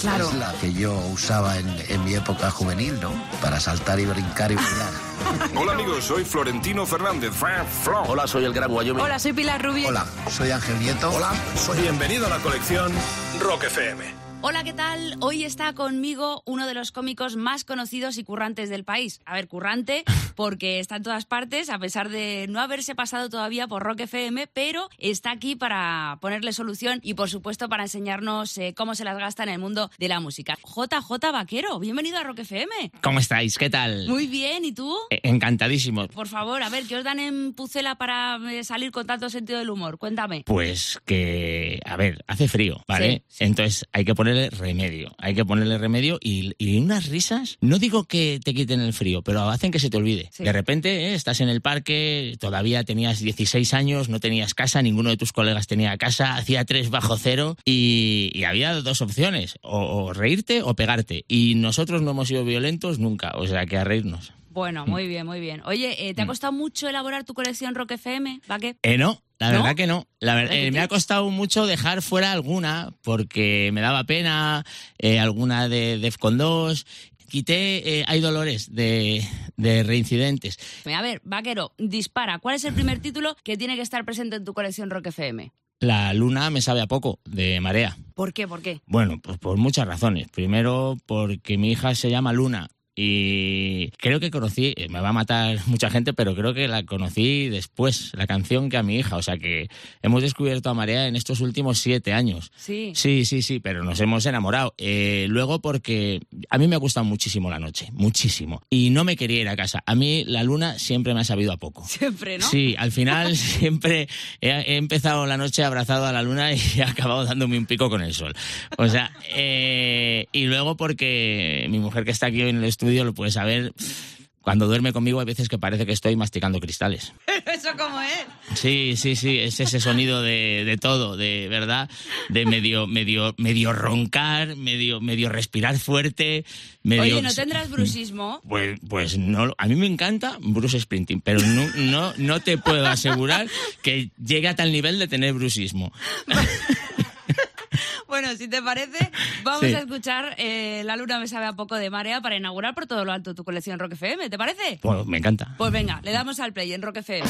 Claro. es la que yo usaba en, en mi época juvenil, ¿no? Para saltar y brincar y bailar. Hola amigos, soy Florentino Fernández. Hola, soy el Gran Wyoming. Hola, soy Pilar Rubio. Hola, soy Ángel Nieto. Hola, soy bienvenido a la colección Rock FM. Hola, ¿qué tal? Hoy está conmigo uno de los cómicos más conocidos y currantes del país. A ver, currante, porque está en todas partes, a pesar de no haberse pasado todavía por Rock FM, pero está aquí para ponerle solución y, por supuesto, para enseñarnos eh, cómo se las gasta en el mundo de la música. JJ Vaquero, bienvenido a Rock FM. ¿Cómo estáis? ¿Qué tal? Muy bien, ¿y tú? Eh, Encantadísimo. Por favor, a ver, ¿qué os dan en Pucela para eh, salir con tanto sentido del humor? Cuéntame. Pues que, a ver, hace frío, ¿vale? Sí, sí. Entonces hay que ponerle remedio. Hay que ponerle remedio y, y unas risas, no digo que te quiten el frío, pero hacen que se te olvide. Sí. De repente eh, estás en el parque, todavía tenías 16 años, no tenías casa, ninguno de tus colegas tenía casa, hacía tres bajo cero y, y había dos opciones, o, o reírte o pegarte. Y nosotros no hemos sido violentos nunca, o sea que a reírnos. Bueno, muy bien, muy bien. Oye, eh, ¿te ha costado mucho elaborar tu colección Rock FM, Vaque? Eh, no, la ¿No? verdad que no. La ver- ¿Verdad que eh, me ha costado mucho dejar fuera alguna porque me daba pena, eh, alguna de Defcon 2. Quité eh, Hay Dolores de, de Reincidentes. A ver, Vaquero, dispara. ¿Cuál es el primer título que tiene que estar presente en tu colección Rock FM? La luna me sabe a poco, de Marea. ¿Por qué? ¿Por qué? Bueno, pues por muchas razones. Primero, porque mi hija se llama Luna. Y creo que conocí, eh, me va a matar mucha gente, pero creo que la conocí después, la canción que a mi hija. O sea que hemos descubierto a Marea en estos últimos siete años. Sí. Sí, sí, sí, pero nos hemos enamorado. Eh, luego porque a mí me ha gustado muchísimo la noche, muchísimo. Y no me quería ir a casa. A mí la luna siempre me ha sabido a poco. Siempre, ¿no? Sí, al final siempre he, he empezado la noche abrazado a la luna y he acabado dándome un pico con el sol. O sea, eh, y luego porque mi mujer que está aquí hoy en el estudio lo puede saber, cuando duerme conmigo hay veces que parece que estoy masticando cristales. ¿Eso cómo es? Sí, sí, sí, es ese sonido de, de todo, de verdad, de medio, medio, medio roncar, medio, medio respirar fuerte, medio. Oye, ¿no tendrás brusismo? Pues, pues no, a mí me encanta Bruce Sprinting, pero no, no, no te puedo asegurar que llegue a tal nivel de tener brusismo. Bueno, si te parece, vamos Sí. a escuchar eh, La luna me sabe a poco de marea para inaugurar por todo lo alto tu colección Rock FM. ¿Te parece? Bueno, me encanta. Pues venga, le damos al play en Rock FM.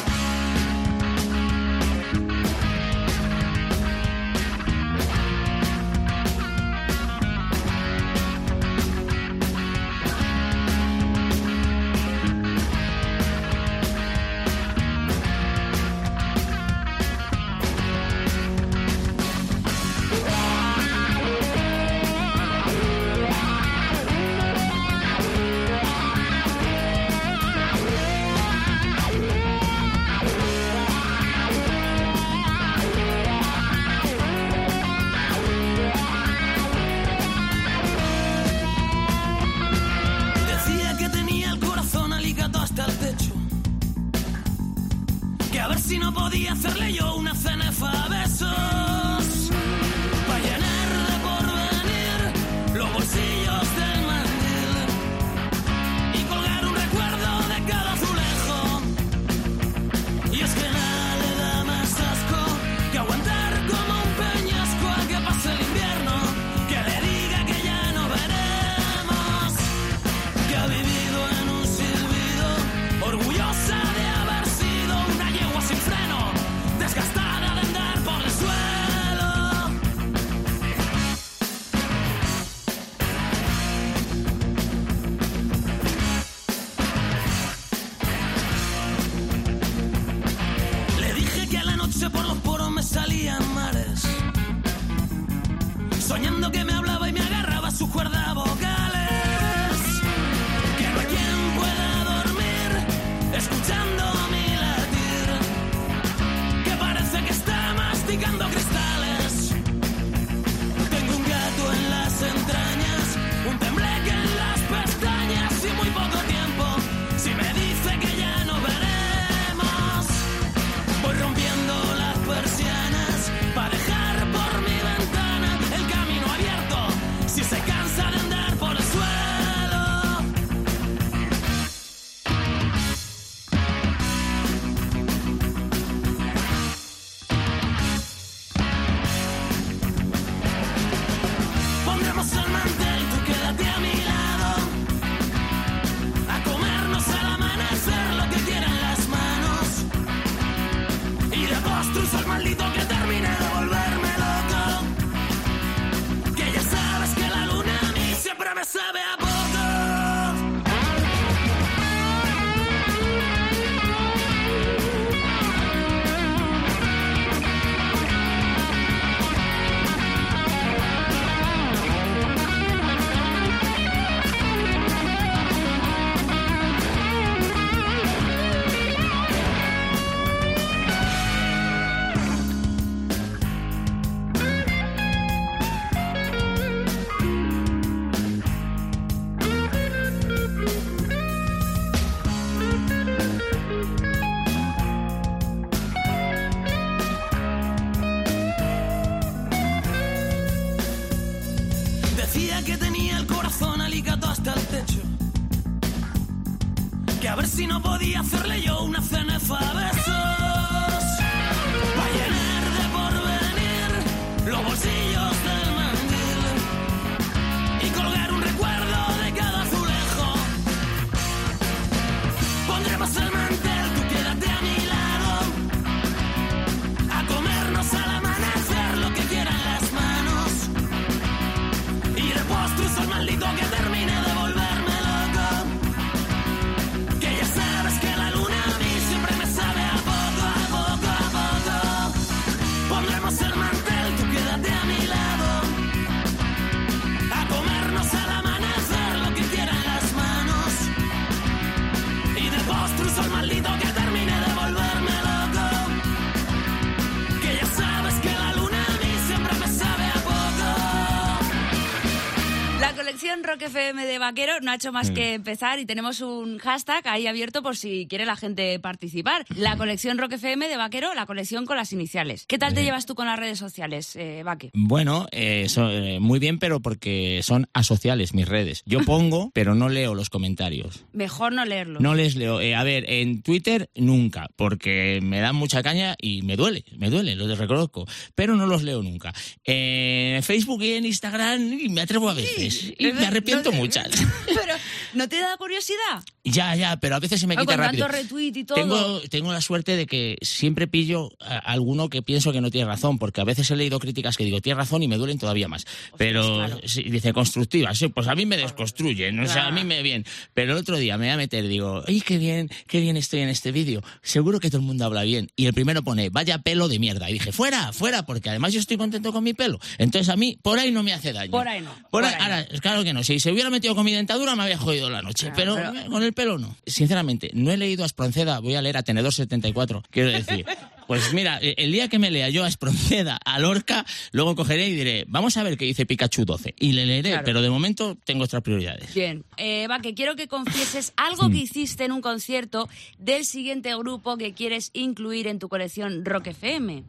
Rock FM de Vaquero no ha hecho más Mm. que empezar y tenemos un hashtag ahí abierto por si quiere la gente participar. La colección Rock FM de Vaquero, la colección con las iniciales. ¿Qué tal te llevas tú con las redes sociales, eh, Vaque? Bueno, eh, so- eh, muy bien, pero porque son asociales mis redes. Yo pongo, pero no leo los comentarios. Mejor no leerlo. No les leo. Eh, a ver, en Twitter nunca, porque me dan mucha caña y me duele, me duele, lo reconozco. Pero no los leo nunca. En Facebook y en Instagram y me atrevo a veces. Y me arrepiento No muchas. Pero, ¿no te da curiosidad? Ya, ya, pero a veces se me Ah, quita con rápido. tanto retweet y todo. Tengo, tengo la suerte de que siempre pillo a alguno que pienso que no tiene razón, porque a veces he leído críticas que digo, tiene razón y me duelen todavía más. Pero sí, dice constructivas, sí, pues a mí me desconstruyen, o sea, a mí me bien. Pero el otro día me voy a meter y digo, ¡ay, qué bien, qué bien estoy en este vídeo! Seguro que todo el mundo habla bien. Y el primero pone, vaya pelo de mierda. Y dije, fuera, fuera, porque además yo estoy contento con mi pelo. Entonces a mí, por ahí no me hace daño. Por ahí no. Por por ahí- ahí no. ahora, claro que no. Si se hubiera metido con mi dentadura me había jodido la noche. pero, pero- con el pelo no. Sinceramente, no he leído a Espronceda, voy a leer a Tenedor 74. Quiero decir. Pues mira, eh, el día que me lea yo a Espronceda, a Lorca, luego cogeré y diré, vamos a ver qué dice Pikachu 12. Y le leeré, Claro. pero de momento tengo otras prioridades. Bien. Eh, va, que quiero que confieses algo que hiciste en un concierto del siguiente grupo que quieres incluir en tu colección Rock FM.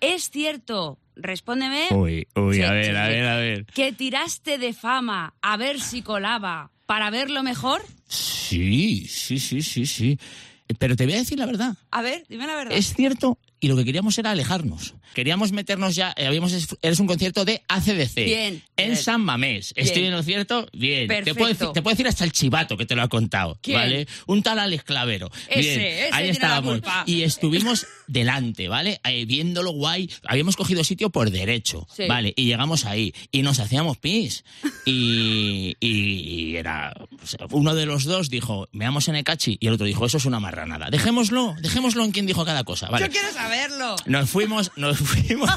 ¿Es cierto, respóndeme, Uy, uy, Sí, a sí, ver, a ver, a ver. que tiraste de fama a ver si colaba para verlo mejor? Sí, sí, sí, sí, sí. Pero te voy a decir la verdad. A ver, dime la verdad. Es cierto, y lo que queríamos era alejarnos. Queríamos meternos ya, eh, habíamos, eres un concierto de ACDC. Bien, En bien. San Mamés. Bien. ¿Estoy en lo cierto? Bien. Te puedo, decir, te puedo decir hasta el chivato que te lo ha contado. ¿Quién? ¿Vale? Un tal Alex Clavero. Ese, Bien. ese Ahí tiene la estábamos. culpa. Y estuvimos delante, ¿vale? Eh, viéndolo guay. Habíamos cogido sitio por derecho. Sí. ¿Vale? Y llegamos ahí. Y nos hacíamos pis. Y, y- y era. pues, Uno de los dos dijo, veamos en Ekachi. Y el otro dijo, eso es una marranada. Dejémoslo, dejémoslo en quien dijo cada cosa. ¿vale? Yo quiero saberlo. Nos fuimos, nos fuimos,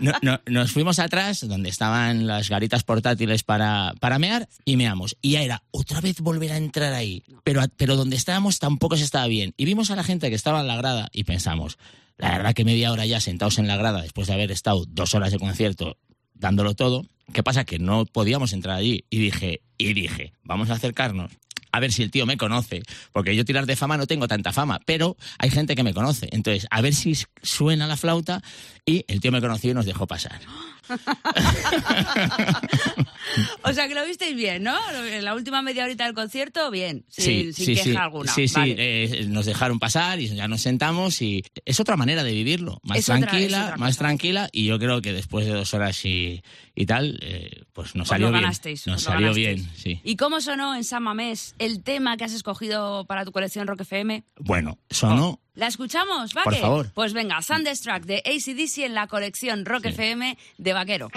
no- no- nos fuimos atrás, donde estaban las garitas portátiles para, para mear, y meamos. Y ya era otra vez volver a entrar ahí. Pero, pero donde estábamos tampoco se estaba bien. Y vimos a la gente que estaba en la grada y pensamos, la verdad que media hora ya sentados en la grada, después de haber estado dos horas de concierto dándolo todo, ¿qué pasa? Que no podíamos entrar allí. Y dije, y dije, vamos a acercarnos. A ver si el tío me conoce, porque yo tirar de fama no tengo tanta fama, pero hay gente que me conoce. Entonces, a ver si suena la flauta y el tío me conoció y nos dejó pasar. O sea, que lo visteis bien, ¿no? En la última media horita del concierto, bien, sin, sin queja sí. alguna. Sí, sí, eh, nos dejaron pasar y ya nos sentamos y es otra manera de vivirlo, más Es tranquila, otra más tranquila y yo creo que después de dos horas y, y tal, eh, pues nos Pues salió lo bien. ganasteis, nos pues salió bien, sí. ¿Y cómo sonó en San Mamés el tema que has escogido para tu colección Rock FM? Bueno, sonó ¿La escuchamos, Vaque? Por favor. Pues venga, Thunderstruck de ACDC en la colección Rock FM de Vaquero.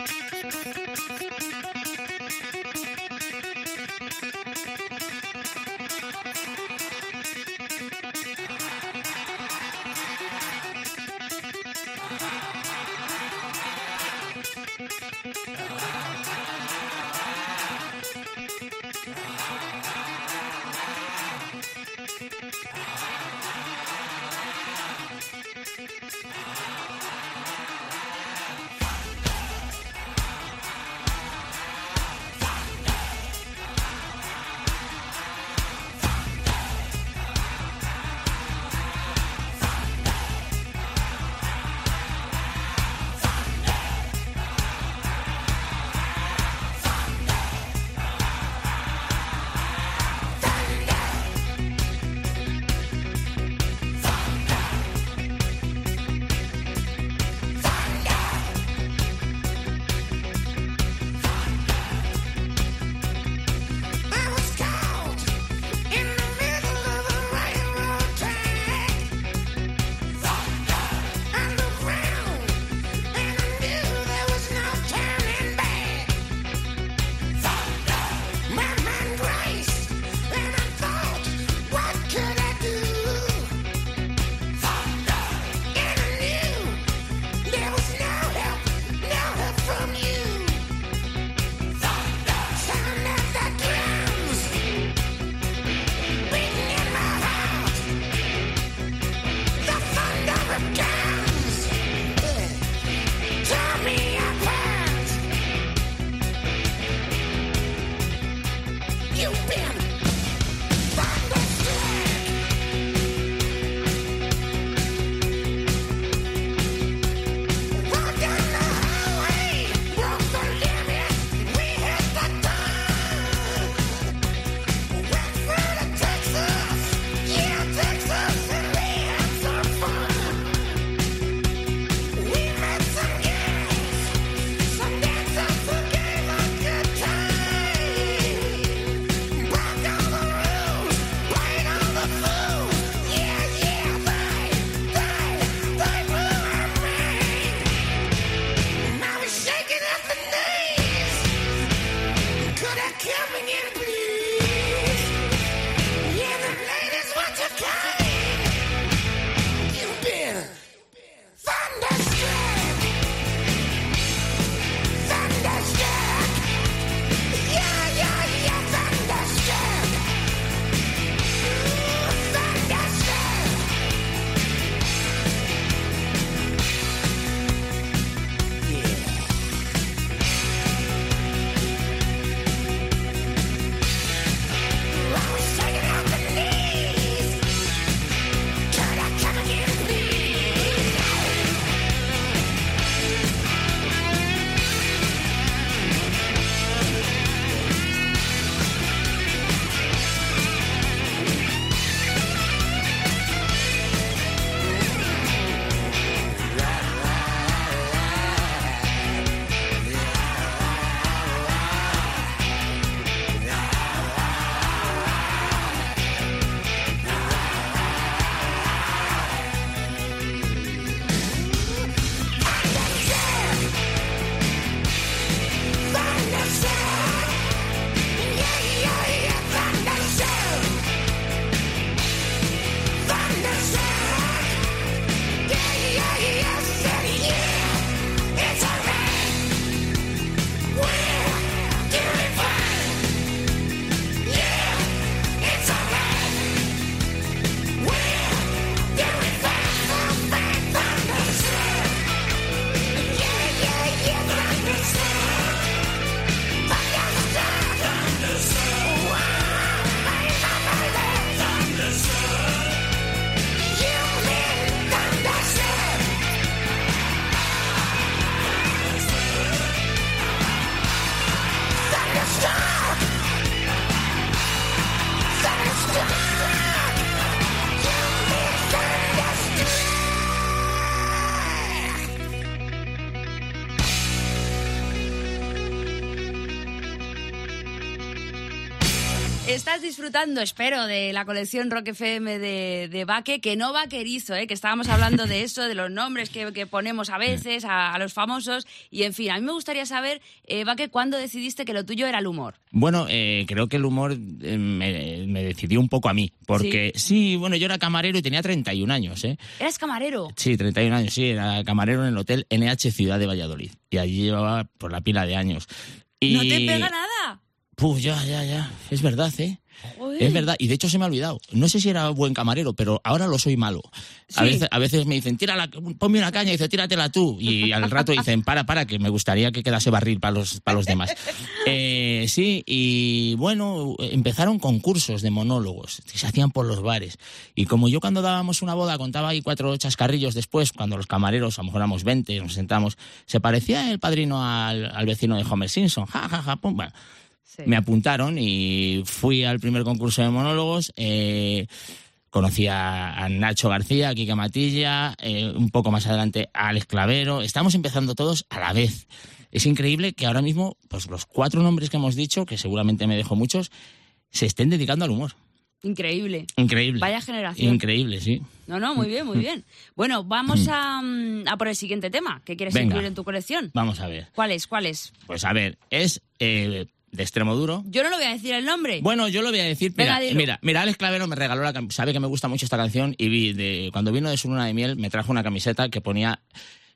Disfrutando, espero, de la colección Rock FM de, de Baque, que no vaquerizo, ¿eh? que estábamos hablando de eso, de los nombres que, que ponemos a veces a, a los famosos. Y en fin, a mí me gustaría saber, eh, Baque, ¿cuándo decidiste que lo tuyo era el humor? Bueno, eh, creo que el humor eh, me, me decidió un poco a mí. Porque sí. bueno, yo era camarero y tenía 31 años, ¿eh? ¿Eras camarero? Sí, 31 años, sí, era camarero en el hotel NH Ciudad de Valladolid. Y allí llevaba por la pila de años. Y... ¿No te pega nada? Pues ya, ya, ya. Es verdad, ¿eh? Joder. Es verdad. Y de hecho se me ha olvidado. No sé si era buen camarero, pero ahora lo soy malo. A, veces, a veces me dicen, tírala, ponme una caña. Y dice, tíratela tú. Y al rato dicen, para, para, que me gustaría que quedase barril para los, para los demás. Eh, sí, y bueno, empezaron concursos de monólogos que se hacían por los bares. Y como yo cuando dábamos una boda contaba ahí cuatro chascarrillos después, cuando los camareros, a lo mejor éramos 20, nos sentamos, se parecía el padrino al, al vecino de Homer Simpson. Ja, ja, ja, pum. Bueno, me apuntaron y fui al primer concurso de monólogos. eh, conocí a, Nacho García, a Kika Matilla, eh, un poco más adelante a Alex Clavero. Estamos empezando todos a la vez. Es increíble que ahora mismo, pues los cuatro nombres que hemos dicho, que seguramente me dejo muchos, se estén dedicando al humor. Increíble. Increíble. Vaya generación. Increíble, sí. No, no, muy bien, muy bien. Bueno, vamos a, mm, a por el siguiente tema que quieres Venga. incluir en tu colección. Vamos a ver. ¿Cuál es? ¿Cuál es? Pues a ver, es eh, de extremo duro. Yo no lo voy a decir el nombre. Bueno, yo lo voy a decir. Mira, mira, mira, Alex Clavero me regaló la sabe que me gusta mucho esta canción y vi de cuando vino de su luna de miel me trajo una camiseta que ponía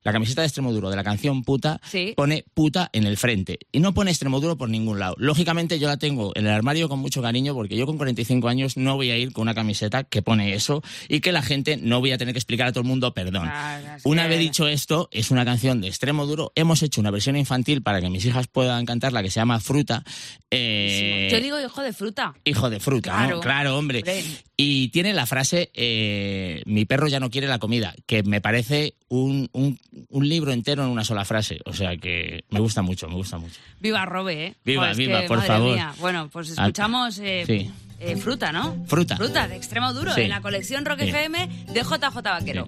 la camiseta de extremo duro de la canción puta Sí. pone puta en el frente y no pone extremo duro por ningún lado. Lógicamente yo la tengo en el armario con mucho cariño porque yo con 45 años no voy a ir con una camiseta que pone eso y que la gente no voy a tener que explicar a todo el mundo perdón. Ah, Una vez dicho esto, es una canción de extremo duro. Hemos hecho una versión infantil para que mis hijas puedan cantarla que se llama Fruta. Eh, Yo digo hijo de fruta. Hijo de fruta, Claro. ¿no? Claro, hombre. Hombre. Y tiene la frase, eh, mi perro ya no quiere la comida, que me parece un, un- un libro entero en una sola frase. O sea que me gusta mucho, me gusta mucho. Viva Robe, ¿eh? Viva, viva, que, por madre favor. mía. Bueno, pues escuchamos eh, Sí. eh, fruta, ¿no? Fruta. Fruta, de extremo duro, Sí. en la colección Rock Sí. FM de JJ Vaquero.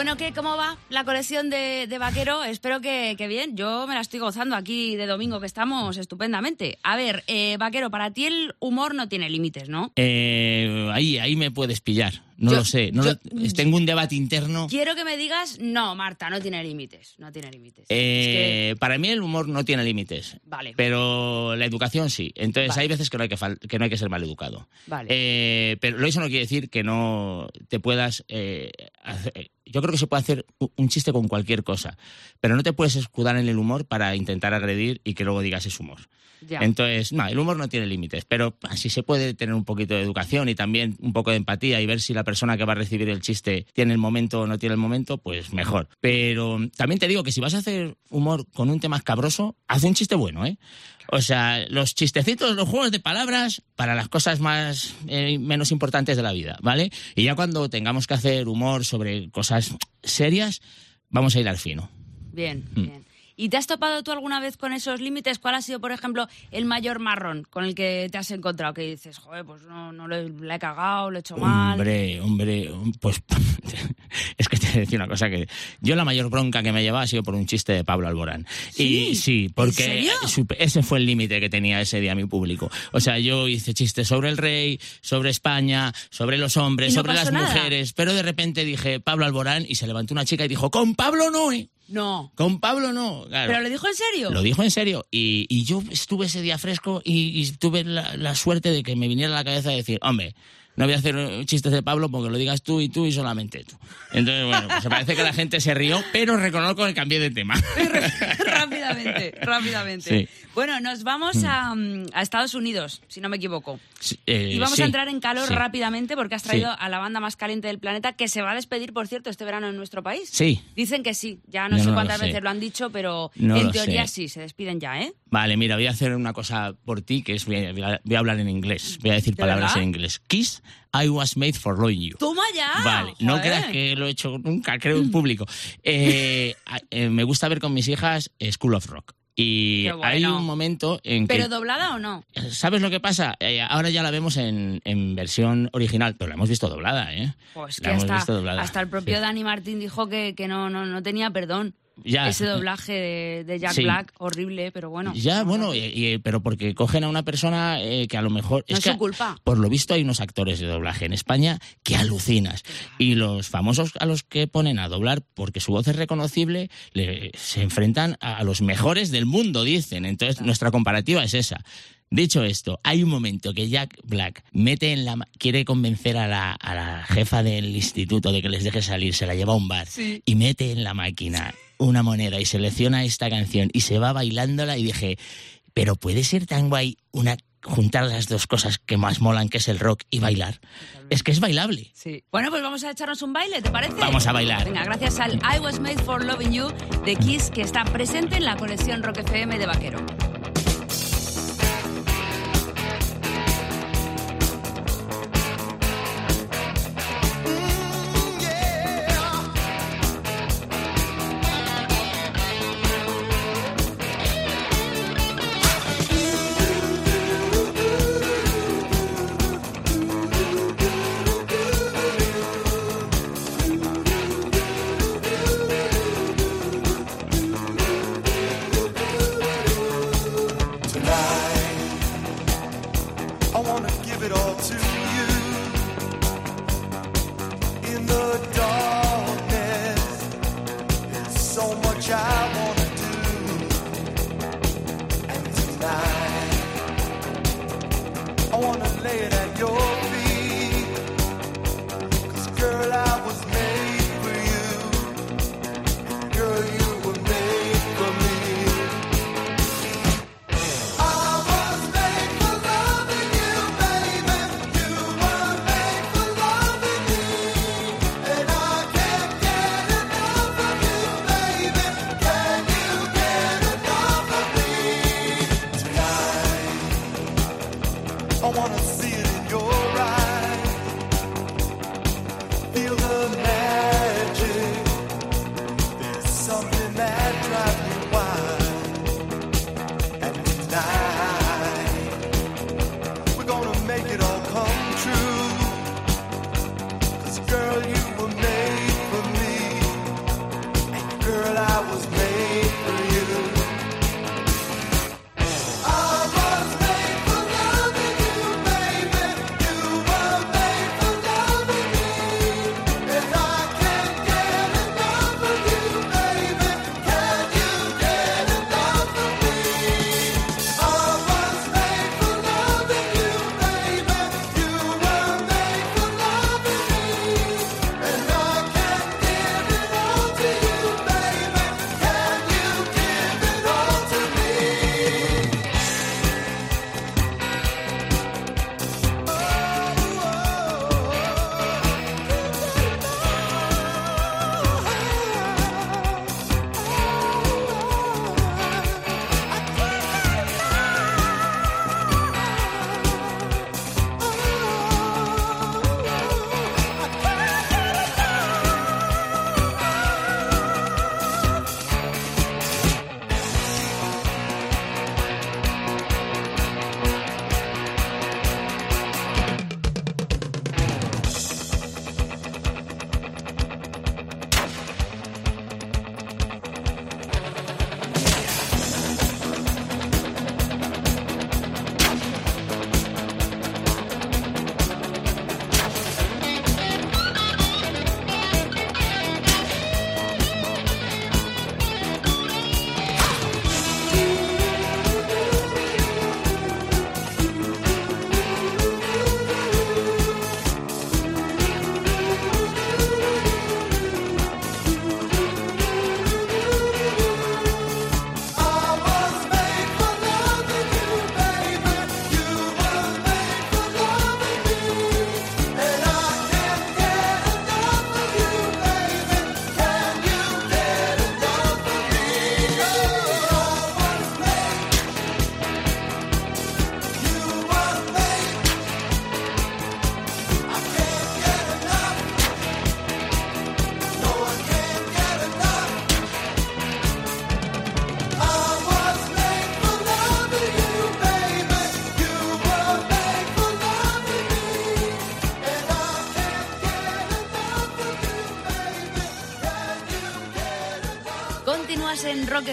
Bueno, ¿qué? ¿Cómo va la colección de, de vaquero? Espero que, que bien. Yo me la estoy gozando aquí de domingo, que estamos estupendamente. A ver, eh, vaquero, para ti el humor no tiene límites, ¿no? Eh, ahí, ahí me puedes pillar. No Yo- lo sé. No yo- lo- tengo un debate interno. Quiero que me digas, no, Marta, no tiene límites. No tiene límites. Eh, Para mí el humor no tiene límites. Vale. Pero la educación sí. Entonces Vale. hay veces que no hay que, que no hay que ser mal educado. Vale. Eh, pero eso no quiere decir que no te puedas... eh, hacer- yo creo que se puede hacer un chiste con cualquier cosa, pero no te puedes escudar en el humor para intentar agredir y que luego digas es humor. Ya. Entonces, no, el humor no tiene límites, pero así se puede tener un poquito de educación y también un poco de empatía y ver si la persona que va a recibir el chiste tiene el momento o no tiene el momento, pues mejor. Pero también te digo que si vas a hacer humor con un tema escabroso, haz un chiste bueno, ¿eh? O sea, los chistecitos, los juegos de palabras para las cosas más eh, menos importantes de la vida, ¿vale? Y ya cuando tengamos que hacer humor sobre cosas serias, vamos a ir al fino. Bien, Mm. bien. ¿Y te has topado tú alguna vez con esos límites? ¿Cuál ha sido, por ejemplo, el mayor marrón con el que te has encontrado? Que dices, joder, pues no, no le, le he cagado, lo he hecho mal. Hombre, hombre, pues es que te voy a decir una cosa que yo la mayor bronca que me llevaba ha sido por un chiste de Pablo Alborán. Y sí, porque ese fue el límite que tenía ese día mi público. O sea, yo hice chistes sobre el rey, sobre España, sobre los hombres, ¿Y no sobre las nada? mujeres, pero de repente dije Pablo Alborán y se levantó una chica y dijo, "Con Pablo no, ¿eh? No. Con Pablo no." Claro. ¿Pero lo dijo en serio? Lo dijo en serio. Y, y yo estuve ese día fresco y, y tuve la, la suerte de que me viniera a la cabeza decir, hombre, no voy a hacer chistes de Pablo porque lo digas tú y tú y solamente tú. Entonces, bueno, pues parece que la gente se rió, pero reconozco que cambié de tema. rápidamente, rápidamente. Sí. Bueno, nos vamos a, mm, a Estados Unidos, si no me equivoco. Eh, Y vamos sí, a entrar en calor rápidamente porque has traído a la banda más caliente del planeta que se va a despedir, por cierto, este verano en nuestro país. Sí. Dicen que sí. Ya no Yo sé no cuántas sé. veces lo han dicho, pero No en teoría sé. sí, se despiden ya, ¿eh? Vale, mira, voy a hacer una cosa por ti, que es, voy a, voy a hablar en inglés, voy a decir ¿De palabras verdad? en inglés. Kiss, I was made for loving you. ¡Toma ya! Vale, no creas que lo he hecho nunca, creo, en público. Eh, eh, me gusta ver con mis hijas eh, School of Rock. Y bueno. hay un momento en que... ¿Pero doblada o no? ¿Sabes lo que pasa? Eh, ahora ya la vemos en, en versión original, pero la hemos visto doblada, ¿eh? Pues La que hemos hasta, visto doblada, hasta el propio sí. Dani Martín dijo que, que no, no, no tenía perdón. Ya. ese doblaje de, de Jack Sí. Black, horrible, pero bueno. Ya, bueno, y- y- pero porque cogen a una persona eh, que a lo mejor... No es que, su culpa. Por lo visto hay unos actores de doblaje en España que alucinas. Y los famosos a los que ponen a doblar porque su voz es reconocible, le- se enfrentan a, a los mejores del mundo, dicen. Entonces nuestra comparativa es esa. Dicho esto, hay un momento que Jack Black mete en la quiere convencer a la, a la jefa del instituto de que les deje salir, se la lleva a un bar Sí. y mete en la máquina una moneda y selecciona esta canción y se va bailándola y dije, pero puede ser tan guay una juntar las dos cosas que más molan, que es el rock y bailar. Es que es bailable. Sí. Bueno, pues vamos a echarnos un baile, ¿te parece? Vamos a bailar. Venga, gracias al I Was Made for Loving You de Kiss, que está presente en la colección Rock FM de Vaquero.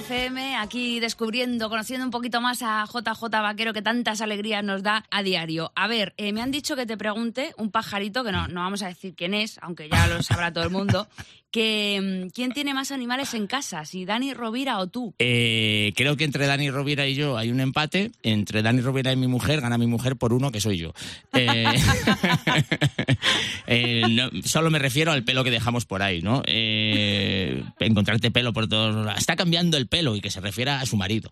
FM, aquí descubriendo, conociendo un poquito más a JJ Vaquero, que tantas alegrías nos da a diario. A ver, eh, me han dicho que te pregunte un pajarito, que no, no vamos a decir quién es, aunque ya lo sabrá todo el mundo, que mm, quién tiene más animales en casa, si Dani Rovira o tú. Eh, creo que entre Dani Rovira y yo hay un empate. Entre Dani Rovira y mi mujer gana mi mujer por uno, que soy yo. Eh, eh, no, solo me refiero al pelo que dejamos por ahí, ¿no? Encontrarte pelo por todos lados. Está cambiando el pelo y que se refiera a su marido.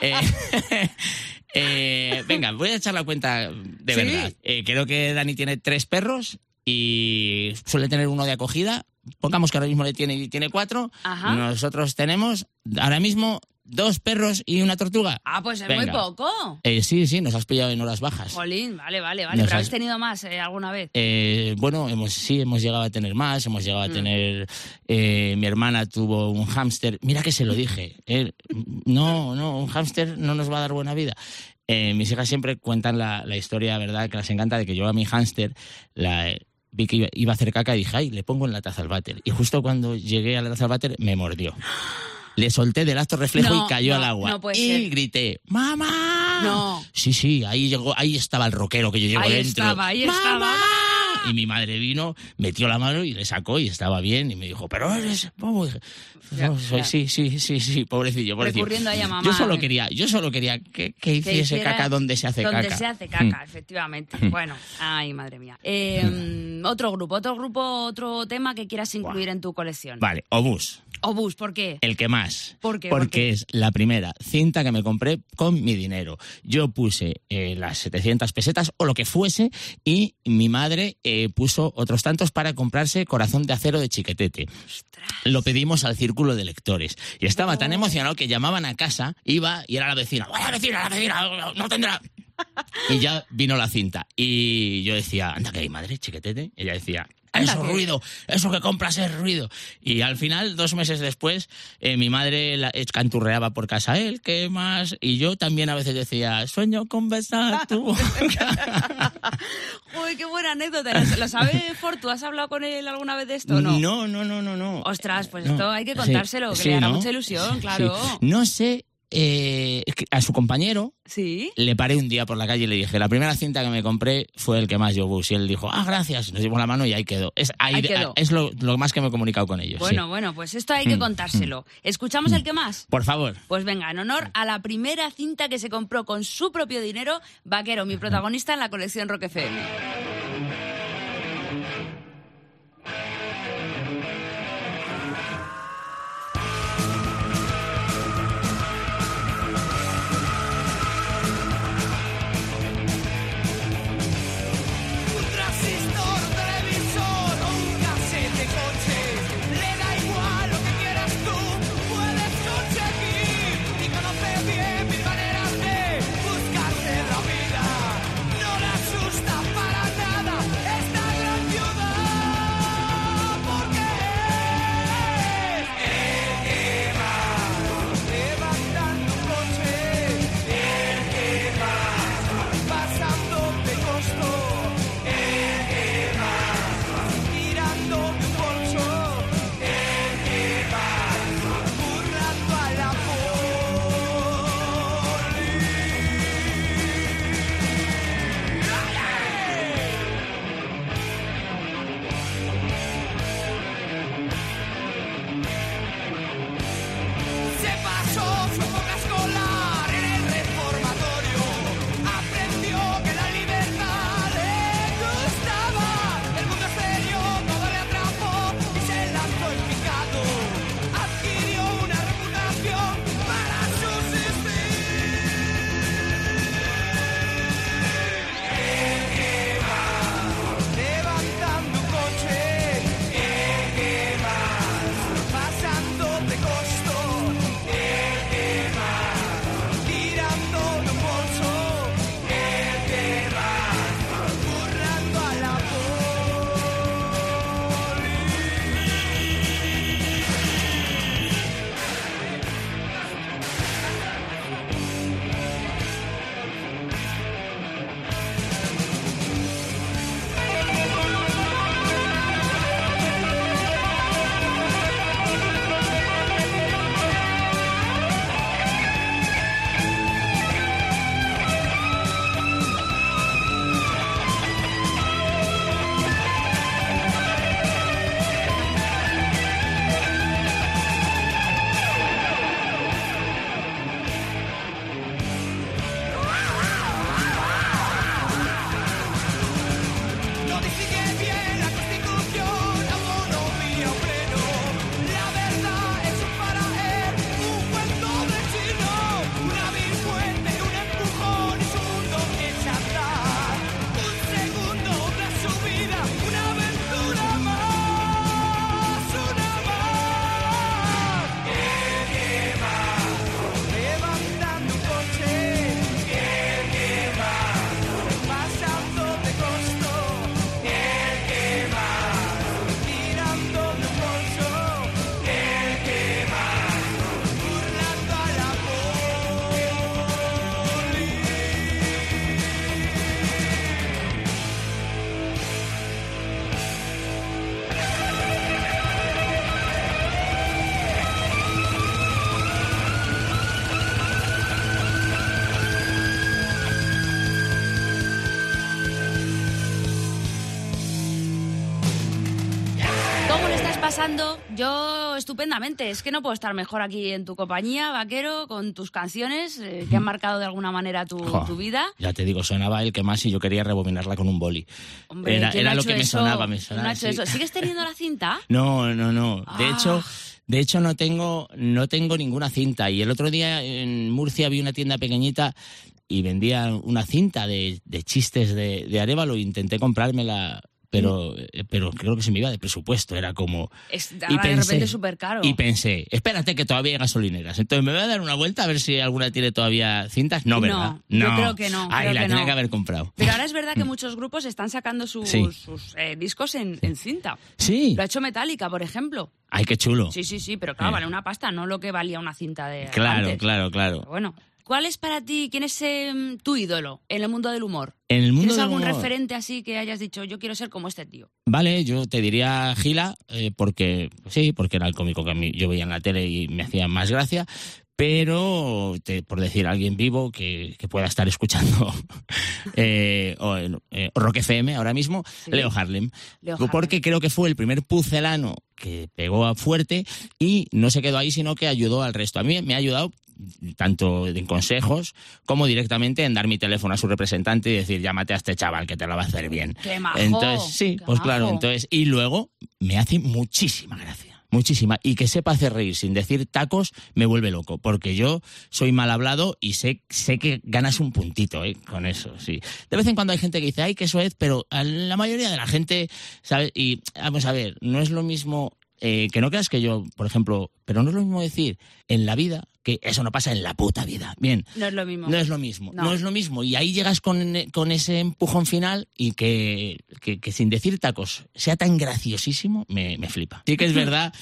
Venga, voy a echar la cuenta de ¿Sí? verdad. Creo que Dani tiene tres perros y suele tener uno de acogida. Pongamos que ahora mismo le tiene, tiene cuatro. Ajá. Nosotros tenemos ahora mismo dos perros y una tortuga. Ah, pues es Venga. muy poco. Eh, sí, sí, nos has pillado en horas bajas. Jolín, vale, vale, vale. Nos Pero habéis has- tenido más eh, alguna vez. Eh, bueno, hemos, sí, hemos llegado a tener más, hemos llegado a Mm. tener... mi hermana tuvo un hámster. Mira que se lo dije. no, no, un hámster no nos va a dar buena vida. Mis hijas siempre cuentan la, la historia, ¿verdad? Que les encanta de que yo a mi hámster la, vi que iba, a hacer caca y dije, ay, le pongo en la taza al váter. Y justo cuando llegué a la taza al váter, me mordió. Le solté del acto reflejo No, y cayó no, al agua. no puede y ser. grité, ¡Mamá! No. Sí, sí, ahí llegó, ahí estaba el rockero que yo llevo Ahí dentro. estaba, ahí estaba. Y mi madre vino, metió la mano y le sacó y estaba bien. Y me dijo, pero eres bobo. Y dije, Ya, "No, soy- ya. sí, sí, sí, sí, pobrecillo, pobrecillo. Recurriendo ahí a mamá. Yo solo quería, yo solo quería que, que hiciese caca donde se hace donde caca. se hace caca, Mm. efectivamente. Mm. Bueno, ay, madre mía. Eh, otro grupo, otro grupo, otro tema que quieras incluir en tu colección. Vale, obús, Obús, ¿por qué? el que más. ¿Por qué? ¿Por Porque qué? es la primera cinta que me compré con mi dinero. Yo puse eh, las 700 pesetas o lo que fuese y mi madre eh, puso otros tantos para comprarse Corazón de Acero de Chiquetete. Lo pedimos al círculo de lectores. Y estaba tan emocionado que llamaban a casa, iba y era la vecina. ¡Hola, la vecina, la vecina! ¡No tendrá! Y ya vino la cinta. Y yo decía, anda que hay madre, chiquetete. Ella decía, eso ruido, eso que compras es ruido. Y al final, dos meses después, eh, mi madre la, canturreaba por casa él, ¿qué más? Y yo también a veces decía, sueño con besar tu Uy, qué buena anécdota. ¿Lo- ¿Lo sabe Fortu? ¿Has hablado con él alguna vez de esto o no? No, no, no, no, no. Ostras, pues No. esto hay que Sí, contárselo, que sí, le hará ¿no? mucha ilusión, claro. sí. No sé, eh, a su compañero Sí. le paré un día por la calle y le dije, la primera cinta que me compré fue el que más yo bus. Y él dijo, ah, gracias. Nos dimos la mano y ahí quedó. Es, ahí quedó. es lo, lo más que me he comunicado con ellos. Bueno, sí. bueno, pues esto hay que Mm, contárselo. ¿Escuchamos el que más? Por favor. Pues venga, en honor a la primera cinta que se compró con su propio dinero, Vaquero, mi protagonista en la colección Rock FM. Pasando? Yo estupendamente. Es que no puedo estar mejor aquí en tu compañía, vaquero, con tus canciones eh, que han marcado de alguna manera tu, Jo, tu vida. Ya te digo, sonaba el que más y yo quería rebobinarla con un boli. Hombre, era ¿quién era ha lo que me sonaba, me ¿Quién sonaba. sí. eso? ¿Sigues teniendo la cinta? No, no, no. De Ah. hecho, de hecho no tengo, no tengo ninguna cinta. Y el otro día en Murcia vi una tienda pequeñita y vendía una cinta de, de chistes de, de Arevalo. Intenté comprármela, pero, eh, pero creo que se me iba de presupuesto. Era como. Y de pensé- repente súper caro. Y pensé, espérate que todavía hay gasolineras. Entonces me voy a dar una vuelta a ver si alguna tiene todavía cintas. No, No, ¿verdad? yo creo que no, creo la que tenía no. que haber comprado. Pero ahora es verdad que muchos grupos están sacando sus, Sí. sus, eh, discos en, en cinta. Sí. Lo ha hecho Metallica, por ejemplo. Ay, qué chulo. Sí, sí, sí, pero claro, Eh. vale una pasta, no lo que valía una cinta de Claro, antes. claro, claro. Pero bueno, ¿cuál es para ti, quién es em, tu ídolo en el mundo del humor? En el mundo ¿Tienes del algún humor- referente así que hayas dicho, yo quiero ser como este tío? Vale, yo te diría Gila, eh, porque sí, porque era el cómico que a mí- yo veía en la tele y me hacía más gracia, pero te- por decir a alguien vivo que, que pueda estar escuchando eh, o, eh, Rock FM ahora mismo, Sí. Leo Harlem. Leo porque creo que fue el primer pucelano que pegó a fuerte y no se quedó ahí, sino que ayudó al resto. A mí me ha ayudado tanto en consejos como directamente en dar mi teléfono a su representante y decir, llámate a este chaval que te lo va a hacer bien. ¡Qué majo! Entonces, sí, ¡Qué pues claro, entonces, y luego me hace muchísima gracia. Muchísima. Y que sepa hacer reír sin decir tacos me vuelve loco. Porque yo soy mal hablado y sé, sé que ganas un puntito ¿eh? con eso, sí. De vez en cuando hay gente que dice, ay, que eso es, pero la mayoría de la gente, ¿sabes? Y vamos a ver, no es lo mismo. eh, que no creas que yo, por ejemplo, pero no es lo mismo decir en la vida que eso no pasa en la puta vida. Bien, No es lo mismo. no es lo mismo, no. No. es lo mismo. Y ahí llegas con, con ese empujón final y que, que- que sin decir tacos sea tan graciosísimo, me, me flipa. Sí que es verdad,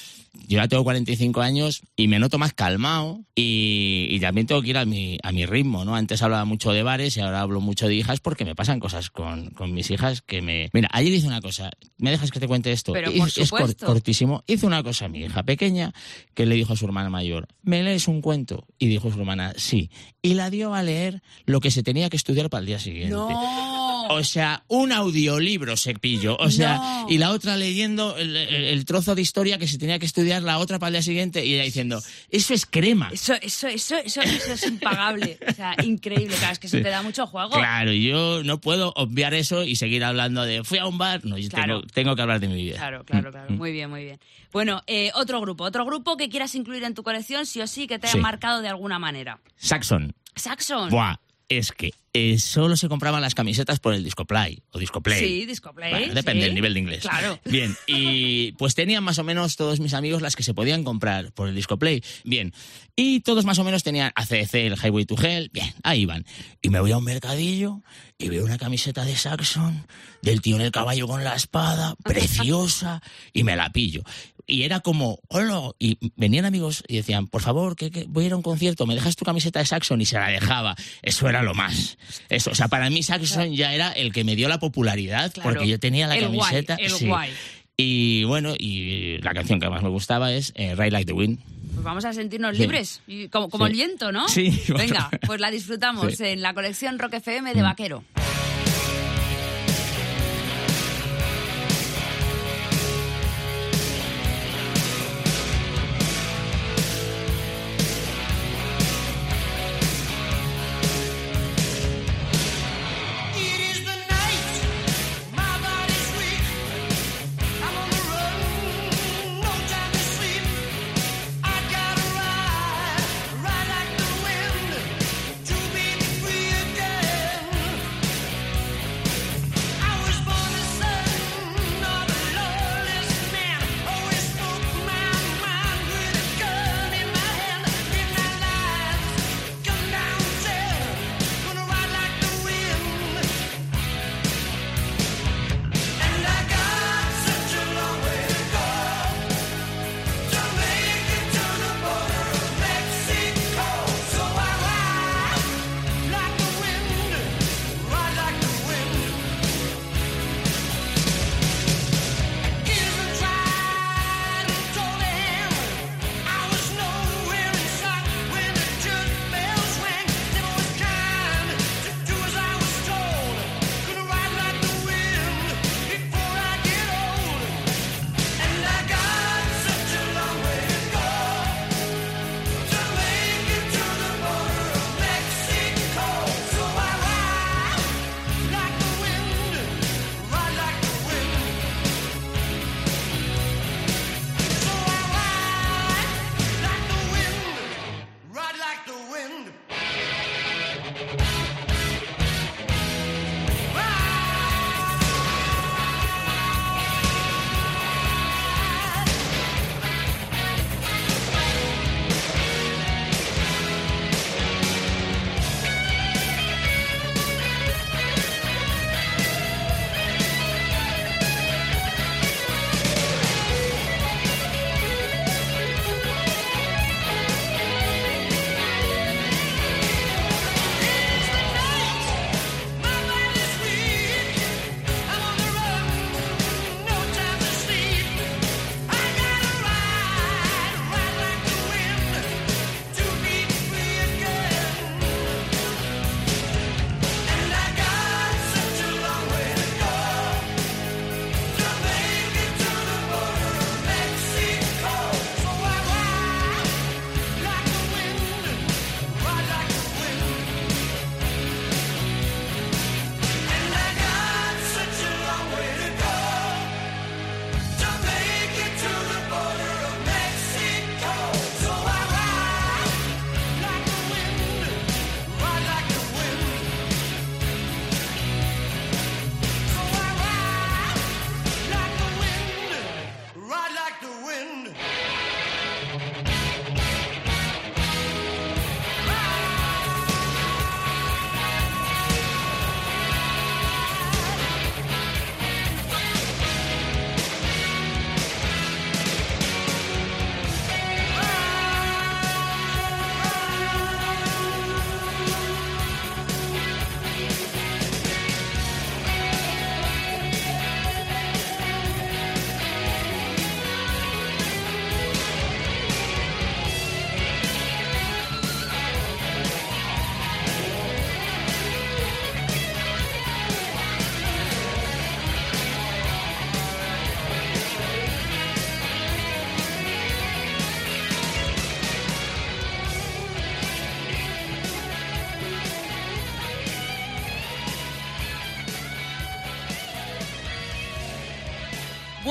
yo ya tengo 45 años y me noto más calmado y, y también tengo que ir a mi, a mi ritmo, ¿no? Antes hablaba mucho de bares y ahora hablo mucho de hijas porque me pasan cosas con, con mis hijas que me... Mira, ayer hice una cosa, ¿me dejas que te cuente esto? Pero es, por es supuesto. cortísimo. Hice una cosa a mi hija pequeña que le dijo a su hermana mayor, ¿me lees un cuento? Y dijo su hermana, sí. Y la dio a leer lo que se tenía que estudiar para el día siguiente. ¡No! O sea, un audiolibro se pilló. O sea, No. y la otra leyendo el, el- el trozo de historia que se tenía que estudiar la otra para el día siguiente y ella diciendo, eso es crema. Eso, eso, eso, eso, eso es impagable. O sea, increíble. Claro, es que eso Sí. te da mucho juego. Claro, yo no puedo obviar eso y seguir hablando de fui a un bar. No, yo Claro. tengo, tengo que hablar de mi vida. Claro, claro, claro. Mm. Muy bien, muy bien. Bueno, eh, otro grupo. Otro grupo que quieras incluir en tu colección, sí o sí, que te haya Sí. marcado de alguna manera. Saxon. Saxon. Buah, es que eh, solo se compraban las camisetas por el Discoplay o Discoplay. Sí, Discoplay. Bueno, depende sí. del nivel de inglés. Claro. Bien, y pues tenían más o menos todos mis amigos las que se podían comprar por el Discoplay. Bien, y todos más o menos tenían ACDC, el Highway to Hell. Bien, ahí van. Y me voy a un mercadillo y veo una camiseta de Saxon, del tío en el caballo con la espada, preciosa, y me la pillo. Y era como, hola, y venían amigos y decían, por favor, que, que voy a ir a un concierto, me dejas tu camiseta de Saxon y se la dejaba. Eso era lo más. Eso, o sea, para mí Saxon ya era el que me dio la popularidad Claro. porque yo tenía la El guay, camiseta. el sí. guay. Y bueno, y la canción que más me gustaba es eh, Ride Like the Wind. Pues vamos a sentirnos Sí. libres, y como, como Sí. el viento, ¿no? Sí. Venga, pues la disfrutamos en la colección Rock FM de Vaquero. It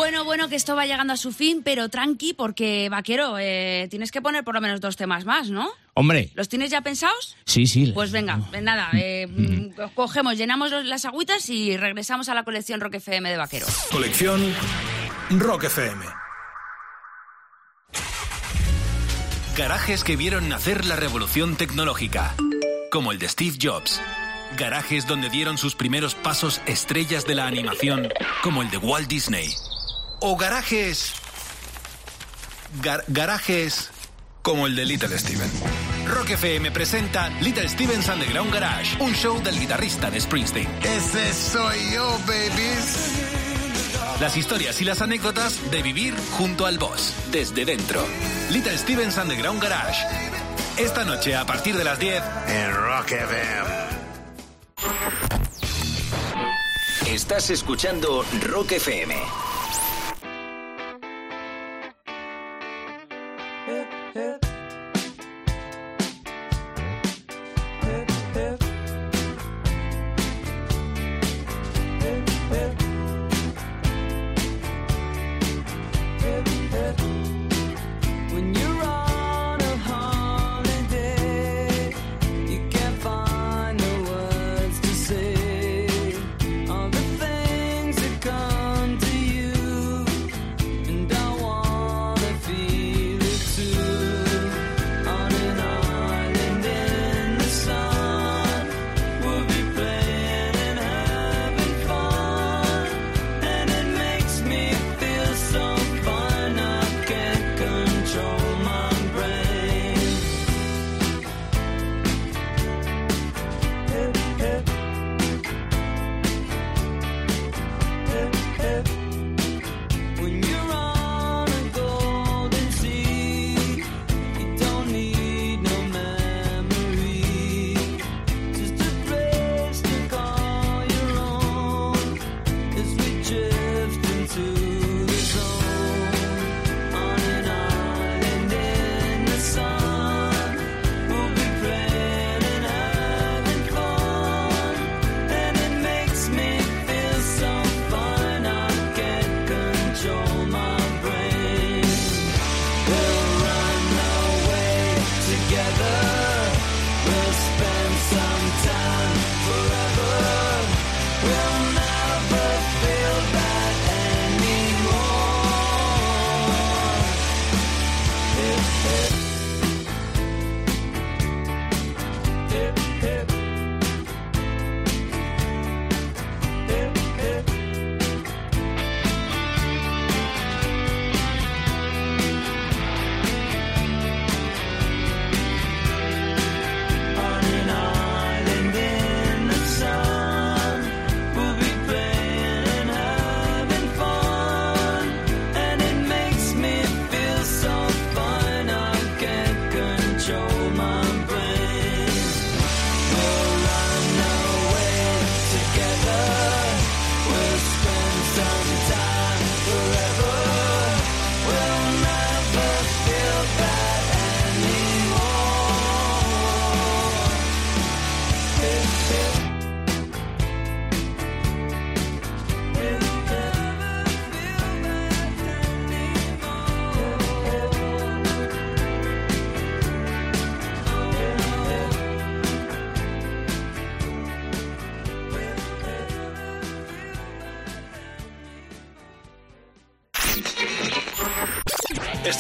Bueno, bueno, que esto va llegando a su fin, pero tranqui, porque, vaquero, eh, tienes que poner por lo menos dos temas más, ¿no? Hombre, ¿Los tienes ya pensados? sí, sí. Pues venga, pues nada, eh, mm, cogemos, llenamos los- las agüitas y regresamos a la colección Rock FM de vaquero. Colección Rock FM. Garajes que vieron nacer la revolución tecnológica, como el de Steve Jobs. Garajes donde dieron sus primeros pasos estrellas de la animación, como el de Walt Disney. O garajes... gar- garajes como el de Little Steven. Rock FM presenta Little Steven's Underground Garage, un show del guitarrista de Springsteen. Ese soy yo, babies. Las historias y las anécdotas de vivir junto al boss, desde dentro. Little Steven's Underground Garage. Esta noche a partir de las 10 En Rock FM. Estás escuchando Rock FM.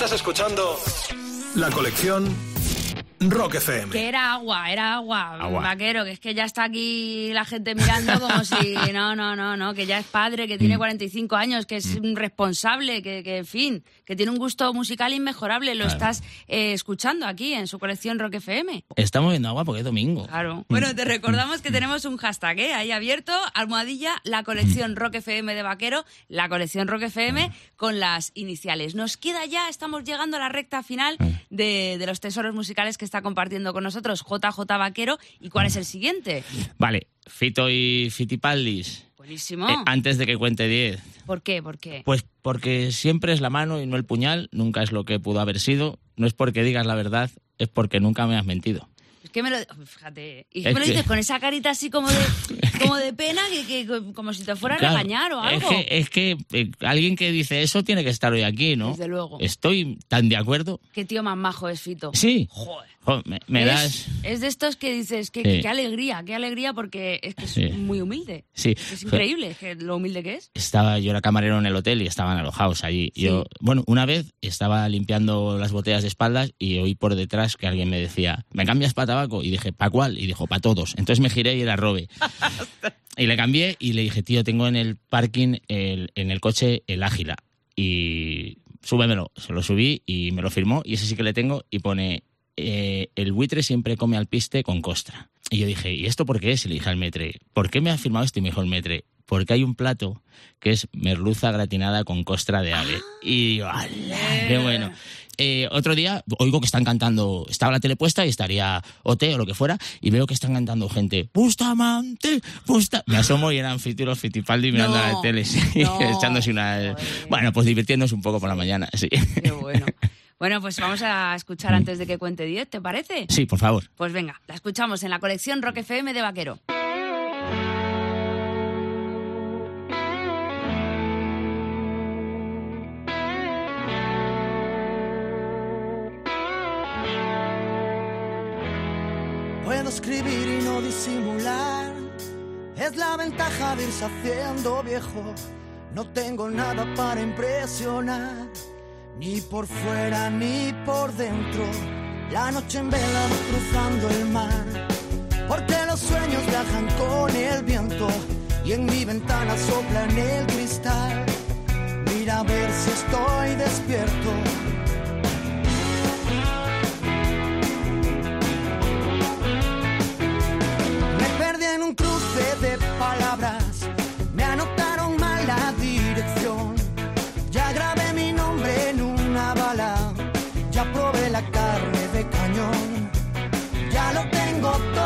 Estás escuchando la colección Rock FM. Que era agua, era agua, Agua. vaquero, que es que ya está aquí la gente mirando como si, no, no, no, no, que ya es padre, que Mm. tiene 45 años, que es un responsable, que, que, en fin, que tiene un gusto musical inmejorable. Lo estás eh, escuchando aquí en su colección Rock FM. Estamos viendo agua porque es domingo. Claro. Bueno, te recordamos que tenemos un hashtag ¿eh? ahí abierto, almohadilla, la colección Rock FM de Vaquero, la colección Rock FM con las iniciales. Nos queda ya, estamos llegando a la recta final de, de los tesoros musicales que está compartiendo con nosotros JJ Vaquero. ¿Y cuál es el siguiente? Vale, Fito y Fitipaldis. Buenísimo. Eh, antes de que cuente 10. ¿Por qué? ¿Por qué? Pues porque siempre es la mano y no el puñal, nunca es lo que pudo haber sido. No es porque digas la verdad, es porque nunca me has mentido. Es que me lo... Fíjate. Y Es me lo dices con esa carita así como de, como de pena, que, que- como si te fuera a Claro, regañar o Es algo. que, es que eh, alguien que dice eso tiene que estar hoy aquí, ¿no? Desde luego. Estoy tan de acuerdo. Qué tío más majo es Fito. Sí. Joder. Me, me es, das... es de estos que dices, que, Sí. qué alegría, qué alegría, porque es que es Sí. muy humilde. Sí. Es increíble que lo humilde que es. Estaba, yo era camarero en el hotel y estaban alojados allí. Yo, bueno, una vez estaba limpiando las botellas de espaldas y oí por detrás que alguien me decía, ¿me cambias para tabaco? Y dije, ¿para cuál? Y dijo, para todos. Entonces me giré y era Robe. y le cambié y le dije, tío, tengo en el parking, el- en el coche, el Ágila. Y súbemelo. Se lo subí y me lo firmó y ese sí que le tengo y pone, eh, el buitre siempre come al piste con costra. Y yo dije, ¿y esto por qué es? Y le dije al metre, ¿por qué me ha firmado esto? Y me dijo el metre, porque hay un plato que es merluza gratinada con costra de ave. Y yo. ¡Qué bueno! Eh, otro día oigo que están cantando, estaba la tele puesta y estaría OT o lo que fuera, y veo que están cantando gente, Bustamante, Busta... Me asomo y eran los Fitipaldi mirando No, la tele, sí, no. echándose una... Bueno, pues divirtiéndose un poco por la mañana, sí. Qué bueno. Bueno, pues vamos a escuchar antes de que cuente 10, ¿te parece? Sí, por favor. Pues venga, la escuchamos en la colección Rock FM de Vaquero. Puedo escribir y no disimular. Es la ventaja de irse haciendo viejo. No tengo nada para impresionar. Ni por fuera ni por dentro. La noche en vela cruzando el mar. Porque los sueños viajan con el viento. Y en mi ventana sopla en el cristal. Mira a ver si estoy despierto. Me perdí en un cruce de palabras, cañón. Ya lo tengo todo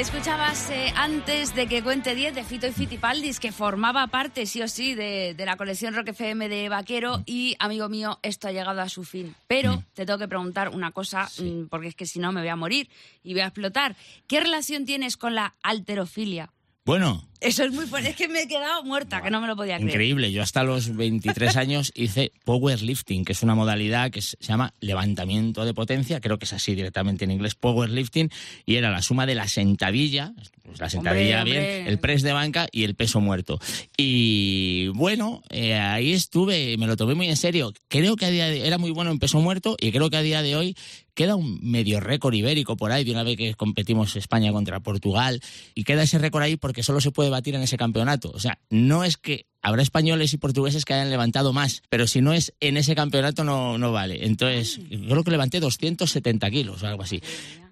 Escuchabas eh, antes de que cuente 10 de Fito y Fitipaldis, que formaba parte, sí o sí, de, de la colección Rock FM de Vaquero. Y, amigo mío, esto ha llegado a su fin. Pero te tengo que preguntar una cosa, mm, porque es que si no me voy a morir y voy a explotar. ¿Qué relación tienes con la alterofilia? Bueno, Eso es muy fuerte. Es que me he quedado muerta, que no me lo podía creer. Increíble. Yo hasta los 23 años hice powerlifting, que es una modalidad que se llama levantamiento de potencia, creo que es así directamente en inglés, powerlifting, y era la suma de la sentadilla, pues la sentadilla Hombre, bien, hombre. el press de banca y el peso muerto. Y bueno, eh, ahí estuve, me lo tomé muy en serio. Creo que a día de, era muy bueno en peso muerto y creo que a día de hoy queda un medio récord ibérico por ahí de una vez que competimos España contra Portugal y queda ese récord ahí porque solo se puede batir en ese campeonato. O sea, no es que habrá españoles y portugueses que hayan levantado más, pero si no es en ese campeonato no, no vale. Entonces, yo creo que levanté 270 kilos o algo así.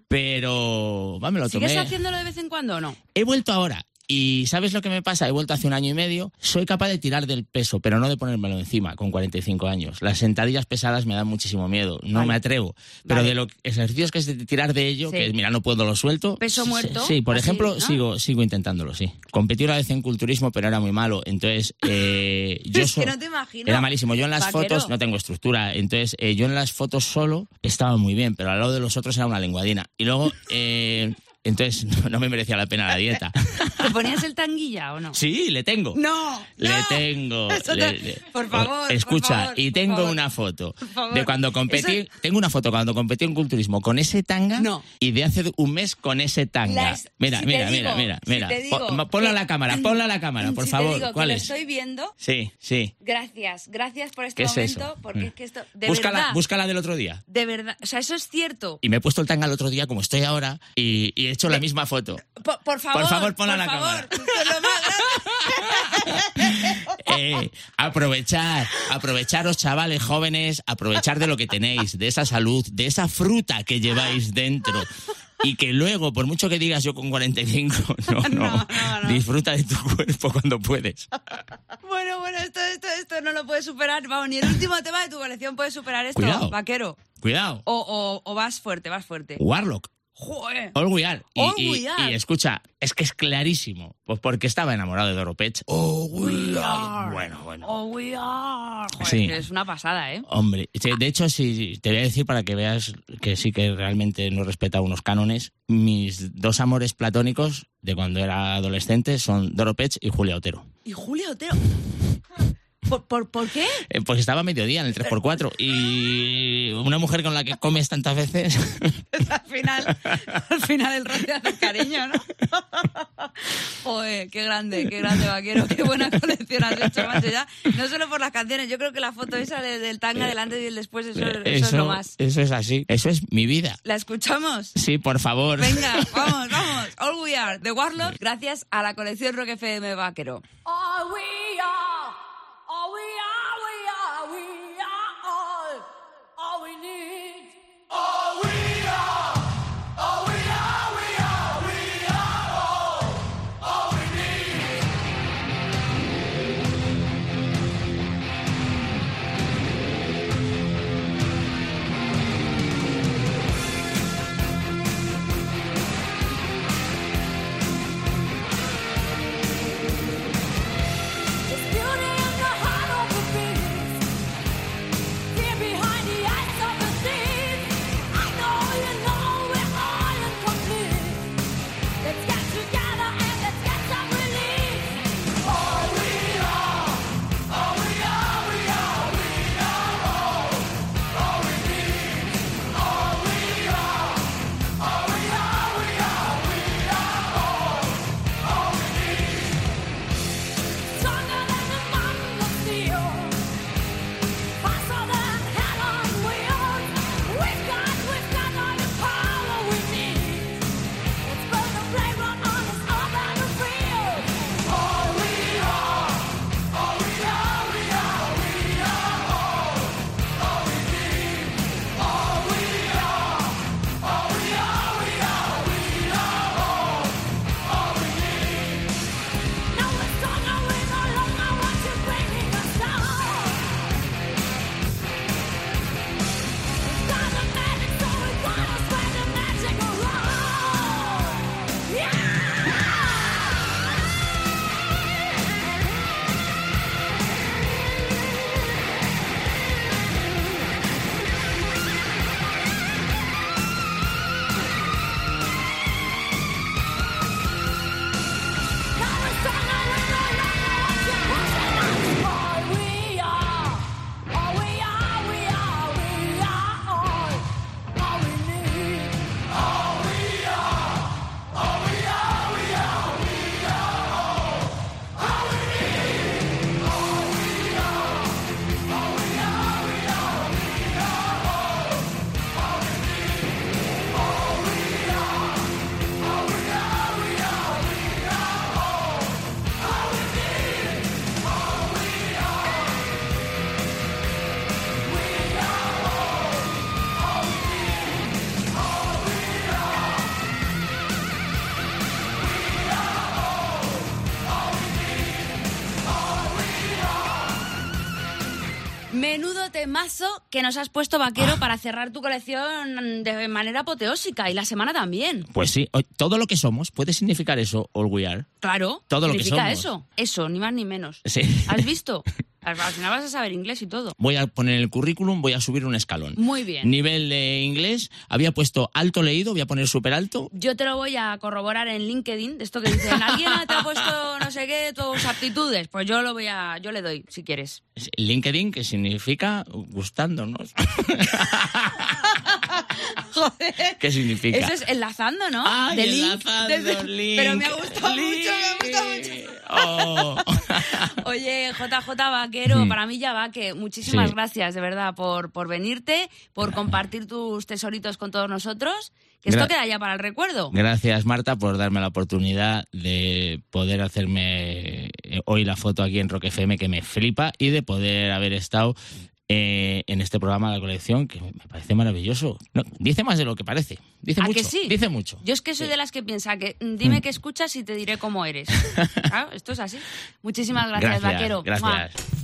Pero, lo tomé. ¿Sigues haciéndolo de vez en cuando o no? He vuelto ahora. Y ¿sabes lo que me pasa? He vuelto hace un año y medio. Soy capaz de tirar del peso, pero no de ponérmelo encima con 45 años. Las sentadillas pesadas me dan muchísimo miedo. No Vale. me atrevo. Pero Vale. de los ejercicios que es de tirar de ello, Sí. que mira, no puedo, lo suelto. Peso Sí, muerto, Sí, por así, ejemplo, ¿no? sigo, sigo intentándolo, sí. Competí una vez en culturismo, pero era muy malo. Entonces, eh, yo Es que no te imagino. Era malísimo. Yo en las Vaquero. fotos no tengo estructura. Entonces, eh, yo en las fotos solo estaba muy bien, pero al lado de los otros era una lenguadina. Y luego, eh, entonces, no, no me merecía la pena la dieta. ¿Te ponías el tanguilla o no? Sí, le tengo. No, Le no. tengo. Eso le- le- por favor, Escucha, por favor, y por tengo favor. una foto de cuando competí. Eso- Tengo una foto cuando competí en culturismo con ese tanga No. y de hace un mes con ese tanga. Mira, si mira, mira, mira, si mira. Ponla a la cámara, ponla a la cámara, por Si favor. Te digo ¿Cuál que es? Lo estoy viendo. Sí, sí. Gracias, gracias por este ¿Qué es momento, eso? porque Mm. es que esto, de búscala, verdad, búscala del otro día. de verdad, o sea, eso es cierto. Y me he puesto el tanga el otro día como estoy ahora y, y he hecho la misma foto. Por, por favor, Por favor, ponla a la favor, cámara. Eh, aprovechar, aprovecharos chavales jóvenes, aprovechar de lo que tenéis, de esa salud, de esa fruta que lleváis dentro. Y que luego, por mucho que digas yo con 45, no, no, disfruta de tu cuerpo cuando puedes. Bueno, bueno, esto, esto, esto no lo puedes superar. Vamos, ni el último tema de tu colección puede superar esto, Cuidado. vaquero. Cuidado. O, o, o vas fuerte, vas fuerte. Warlock. Joder. All we are. Y, All y- we are. y escucha, es que es clarísimo. Pues porque estaba enamorado de Doro Pech. Oh, we are. Bueno, bueno. Oh, we are. Joder, Sí. es una pasada, ¿eh? Hombre, de hecho, sí, te voy a decir para que veas que sí que realmente no respeta unos cánones. Mis dos amores platónicos de cuando era adolescente son Doro Pech y Julia Otero. Y Julio Otero. ¿Por, por, por qué? Eh, Pues estaba a mediodía en el 3x4 y una mujer con la que comes tantas veces. al final, al final el roce hace cariño, ¿no? Joder, qué grande, qué grande vaquero, qué buena colección has hecho, macho, ya. No solo por las canciones, yo creo que la foto esa de- del tanga delante y el después, eso, eso es lo más. eso es así. Eso es mi vida. ¿La escuchamos? Sí, por favor. Venga, vamos, vamos. All We Are, The Warlock, gracias a la colección Rock FM Vaquero. All we temazo que nos has puesto, vaquero, para cerrar tu colección de manera apoteósica y la semana también. Pues sí, o- todo lo que somos puede significar eso, all we are. Claro. Todo lo que significa somos. eso. Eso, ni más ni menos. Sí. ¿Has visto? Al al final vas a saber inglés y todo. Voy a poner en el currículum, voy a subir un escalón. Muy bien. Nivel de inglés, había puesto alto leído, voy a poner súper alto. Yo te lo voy a corroborar en LinkedIn, de esto que dicen, alguien te ha puesto no sé qué, tus aptitudes. Pues yo lo voy a, yo le doy, si quieres. LinkedIn, que significa gustándonos. Joder. ¿Qué significa? Eso es enlazando, ¿no? Ay, De link, enlazando, link, Pero me ha gustado mucho, me ha gustado mucho. Oh. Oye, JJ Vaquero, Mm. para mí ya va, que muchísimas Sí. gracias, de verdad, por, por venirte, por compartir tus tesoritos con todos nosotros. Que esto queda ya para el recuerdo. Gracias, Marta, por darme la oportunidad de poder hacerme eh, hoy la foto aquí en Rock FM, que me flipa, y de poder haber estado eh, en este programa de la colección, que me parece maravilloso. No, dice más de lo que parece. Dice ¿A mucho. que sí? Dice mucho. Yo es que soy de las que piensa que mm, dime qué escuchas y te diré cómo eres. Claro, esto es así. Muchísimas gracias, Gracias, Vaquero. gracias.